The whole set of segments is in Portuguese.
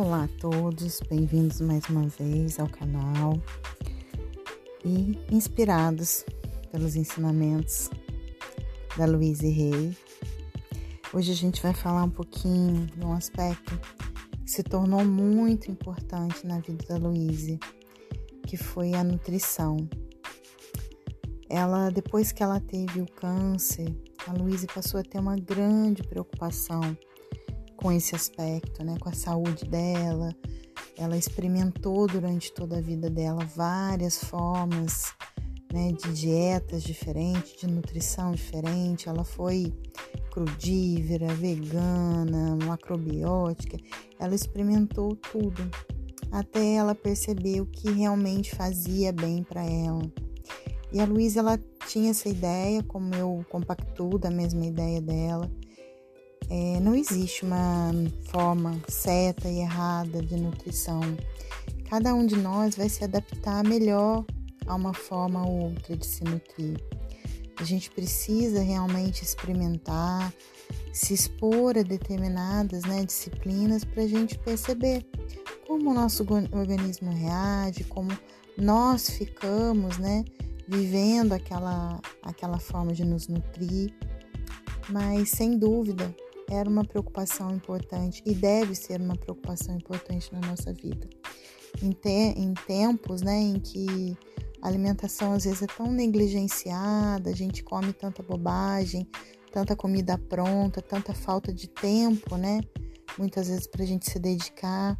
Olá a todos, bem-vindos mais uma vez ao canal e inspirados pelos ensinamentos da Louise Rey. Hoje a gente vai falar um pouquinho de um aspecto que se tornou muito importante na vida da Louise, que foi a nutrição. Ela, depois que ela teve o câncer, a Louise passou a ter uma grande preocupação com esse aspecto, né, com a saúde dela. Ela experimentou durante toda a vida dela várias formas né, de dietas diferentes, de nutrição diferente. Ela foi crudívera, vegana, macrobiótica. Ela experimentou tudo até ela perceber o que realmente fazia bem para ela. E a Luísa ela tinha essa ideia, como eu compactuo da mesma ideia dela, é, não existe uma forma certa e errada de nutrição. Cada um de nós vai se adaptar melhor a uma forma ou outra de se nutrir. A gente precisa realmente experimentar, se expor a determinadas né, disciplinas para a gente perceber como o nosso organismo reage, como nós ficamos, né, vivendo aquela, aquela forma de nos nutrir. Mas sem dúvida, era uma preocupação importante e deve ser uma preocupação importante na nossa vida. Em, te, em tempos né, em que a alimentação às vezes é tão negligenciada, a gente come tanta bobagem, tanta comida pronta, tanta falta de tempo, né? Muitas vezes para a gente se dedicar.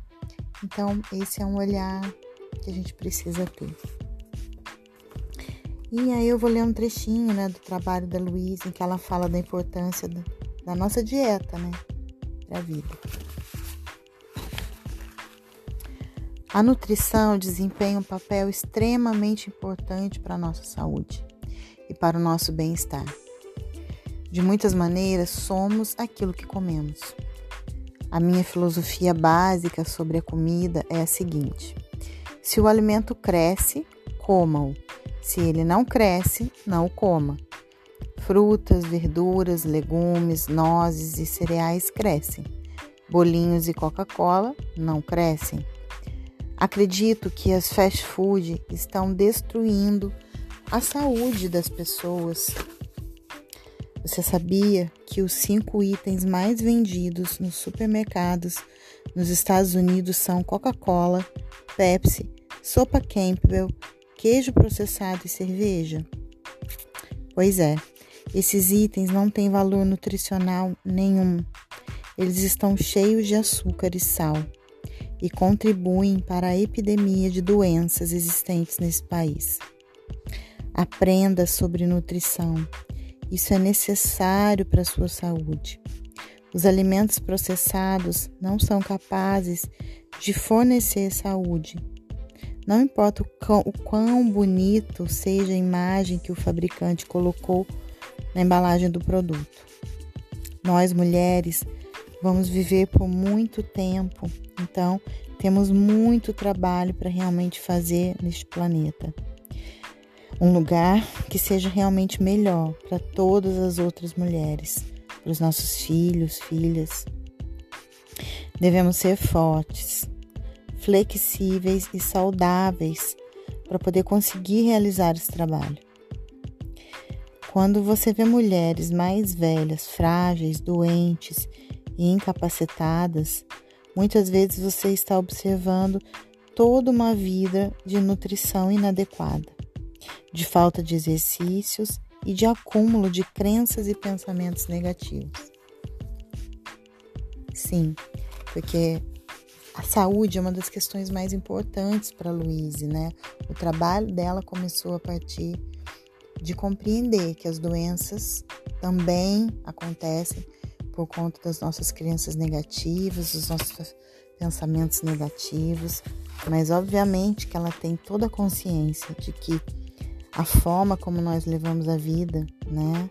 Então, esse é um olhar que a gente precisa ter. E aí eu vou ler um trechinho né, do trabalho da Luísa, em que ela fala da importância do, da nossa dieta, né? Para a vida. A nutrição desempenha um papel extremamente importante para a nossa saúde e para o nosso bem-estar. De muitas maneiras, somos aquilo que comemos. A minha filosofia básica sobre a comida é a seguinte: se o alimento cresce, coma-o. Se ele não cresce, não o coma. Frutas, verduras, legumes, nozes e cereais crescem. Bolinhos e Coca-Cola não crescem. Acredito que as fast food estão destruindo a saúde das pessoas. Você sabia que os cinco itens mais vendidos nos supermercados nos Estados Unidos são Coca-Cola, Pepsi, sopa Campbell, queijo processado e cerveja? Pois é, esses itens não têm valor nutricional nenhum. Eles estão cheios de açúcar e sal e contribuem para a epidemia de doenças existentes nesse país. Aprenda sobre nutrição. Isso é necessário para a sua saúde. Os alimentos processados não são capazes de fornecer saúde. Não importa o quão, bonito seja a imagem que o fabricante colocou na embalagem do produto. Nós mulheres vamos viver por muito tempo, então temos muito trabalho para realmente fazer neste planeta. Um lugar que seja realmente melhor para todas as outras mulheres, para os nossos filhos, filhas. Devemos ser fortes, flexíveis e saudáveis para poder conseguir realizar esse trabalho. Quando você vê mulheres mais velhas, frágeis, doentes e incapacitadas, muitas vezes você está observando toda uma vida de nutrição inadequada, de falta de exercícios e de acúmulo de crenças e pensamentos negativos. Sim, porque a saúde é uma das questões mais importantes para a Luíse, né? O trabalho dela começou a partir de compreender que as doenças também acontecem por conta das nossas crenças negativas, dos nossos pensamentos negativos, mas obviamente que ela tem toda a consciência de que a forma como nós levamos a vida, né,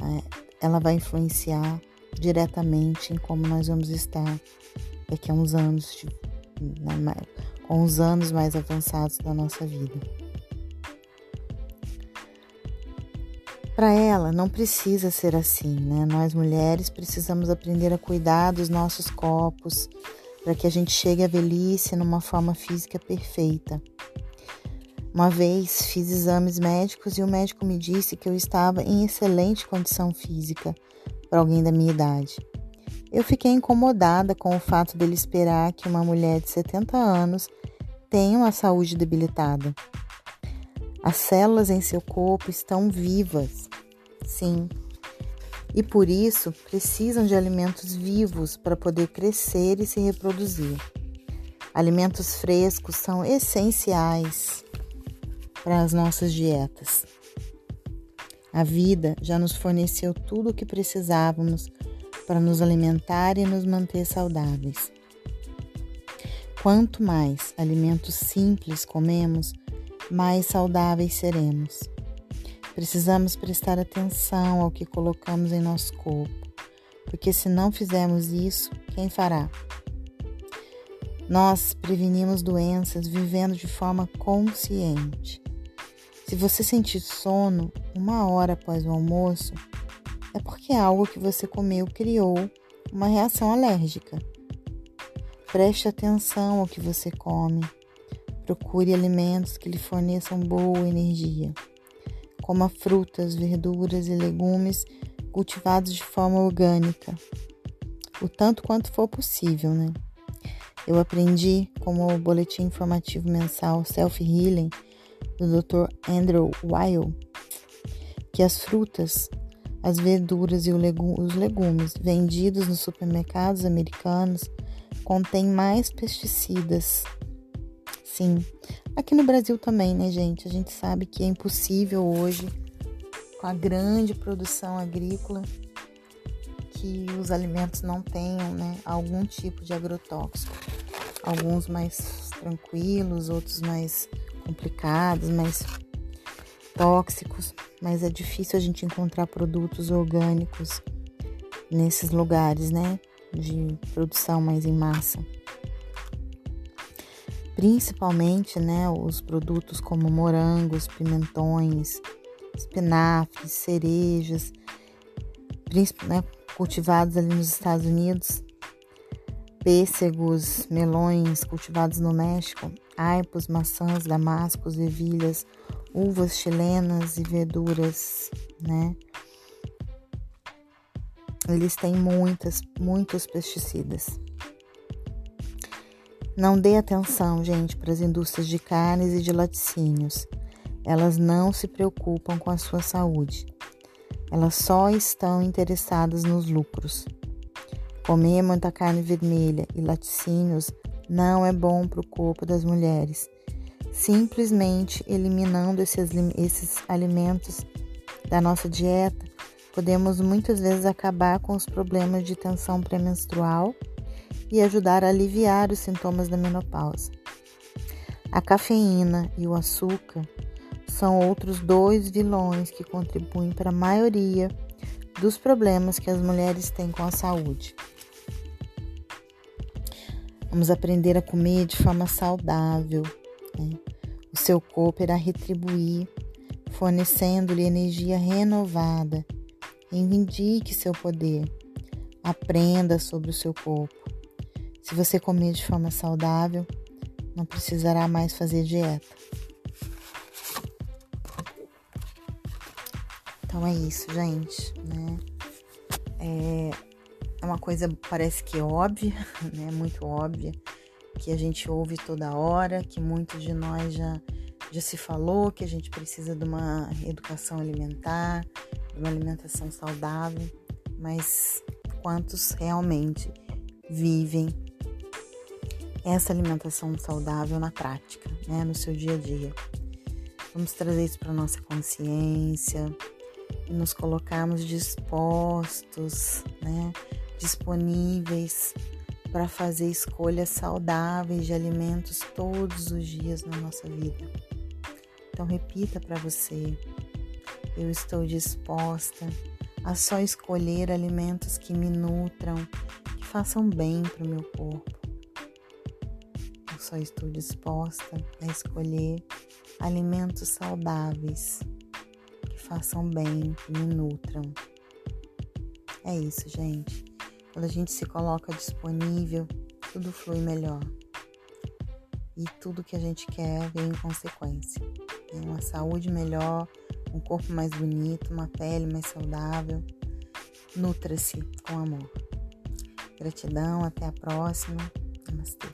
é, ela vai influenciar diretamente em como nós vamos estar daqui a uns anos, né, com os anos mais avançados da nossa vida. Para ela, não precisa ser assim, né? Nós mulheres precisamos aprender a cuidar dos nossos corpos, para que a gente chegue à velhice numa forma física perfeita. Uma vez fiz exames médicos e o médico me disse que eu estava em excelente condição física para alguém da minha idade. Eu fiquei incomodada com o fato dele esperar que uma mulher de 70 anos tenha uma saúde debilitada. As células em seu corpo estão vivas, sim, e por isso precisam de alimentos vivos para poder crescer e se reproduzir. Alimentos frescos são essenciais para as nossas dietas. A vida já nos forneceu tudo o que precisávamos para nos alimentar e nos manter saudáveis. Quanto mais alimentos simples comemos, mais saudáveis seremos. Precisamos prestar atenção ao que colocamos em nosso corpo, porque se não fizermos isso, quem fará? Nós prevenimos doenças vivendo de forma consciente. Se você sentir sono uma hora após o almoço, é porque algo que você comeu criou uma reação alérgica. Preste atenção ao que você come. Procure alimentos que lhe forneçam boa energia. Coma frutas, verduras e legumes cultivados de forma orgânica, o tanto quanto for possível, né? Eu aprendi como o boletim informativo mensal Self Healing do Dr. Andrew Weil, que as frutas, as verduras e os legumes vendidos nos supermercados americanos contêm mais pesticidas. Sim, aqui no Brasil também, né, gente? A gente sabe que é impossível hoje, com a grande produção agrícola, que os alimentos não tenham né, algum tipo de agrotóxico. Alguns mais tranquilos, outros mais complicados, mais tóxicos, mas é difícil a gente encontrar produtos orgânicos nesses lugares, né, de produção mais em massa. Principalmente, né, os produtos como morangos, pimentões, espinafres, cerejas, né, cultivados ali nos Estados Unidos, pêssegos, melões cultivados no México, aipos, maçãs, damascos, ervilhas, uvas chilenas e verduras, né? Eles têm muitas, muitos pesticidas. Não dê atenção, gente, para as indústrias de carnes e de laticínios. Elas não se preocupam com a sua saúde. Elas só estão interessadas nos lucros. Comer muita carne vermelha e laticínios não é bom para o corpo das mulheres. Simplesmente eliminando esses, esses alimentos da nossa dieta, podemos muitas vezes acabar com os problemas de tensão pré-menstrual e ajudar a aliviar os sintomas da menopausa. A cafeína e o açúcar são outros dois vilões que contribuem para a maioria dos problemas que as mulheres têm com a saúde. Vamos aprender a comer de forma saudável. Né? O seu corpo irá retribuir, fornecendo-lhe energia renovada. Reivindique seu poder. Aprenda sobre o seu corpo. Se você comer de forma saudável, não precisará mais fazer dieta. Então é isso, gente, né? É, é uma coisa parece que óbvia, né? Muito óbvia, que a gente ouve toda hora, que muitos de nós já já se falou que a gente precisa de uma educação alimentar, de uma alimentação saudável, mas quantos realmente vivem essa alimentação saudável na prática, né, no seu dia a dia? Vamos trazer isso para nossa consciência e nos colocarmos dispostos, né, disponíveis para fazer escolhas saudáveis de alimentos todos os dias na nossa vida. Então repita para você: eu estou disposta a só escolher alimentos que me nutram, que façam bem para o meu corpo. Só estou disposta a escolher alimentos saudáveis que façam bem, que me nutram. É isso, gente. Quando a gente se coloca disponível tudo flui melhor. E tudo que a gente quer vem em consequência. É uma saúde melhor, um corpo mais bonito, uma pele mais saudável. Nutra-se com amor. Gratidão, até a próxima. Namastê.